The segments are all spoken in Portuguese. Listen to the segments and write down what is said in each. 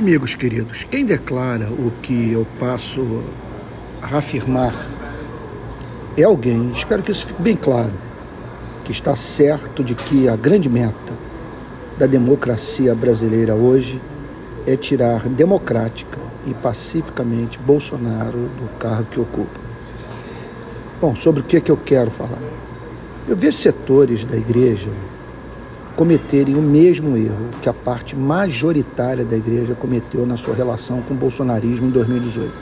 Amigos queridos, quem declara o que eu passo a afirmar é alguém, espero que isso fique bem claro, que está certo de que a grande meta da democracia brasileira hoje é tirar democrática e pacificamente Bolsonaro do cargo que ocupa. Bom, sobre o que, é que eu quero falar? Eu vejo setores da igreja cometerem o mesmo erro que a parte majoritária da igreja cometeu na sua relação com o bolsonarismo em 2018.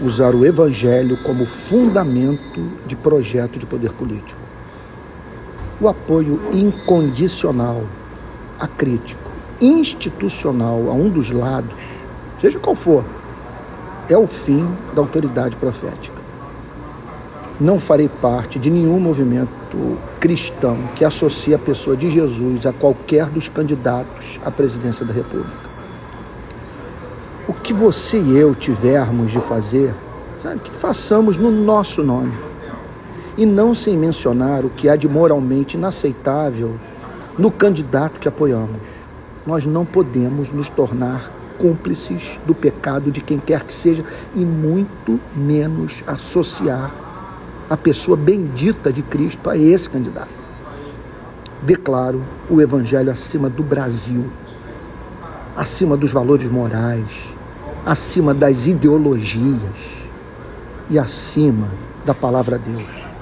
Usar o evangelho como fundamento de projeto de poder político. O apoio incondicional, acrítico, institucional a um dos lados, seja qual for, é o fim da autoridade profética. Não farei parte de nenhum movimento cristão que associe a pessoa de Jesus a qualquer dos candidatos à presidência da República. O que você e eu tivermos de fazer, sabe, que façamos no nosso nome. E não sem mencionar o que há de moralmente inaceitável no candidato que apoiamos. Nós não podemos nos tornar cúmplices do pecado de quem quer que seja e muito menos associar a pessoa bendita de Cristo a esse candidato. Declaro o Evangelho acima do Brasil, acima dos valores morais, acima das ideologias e acima da palavra de Deus.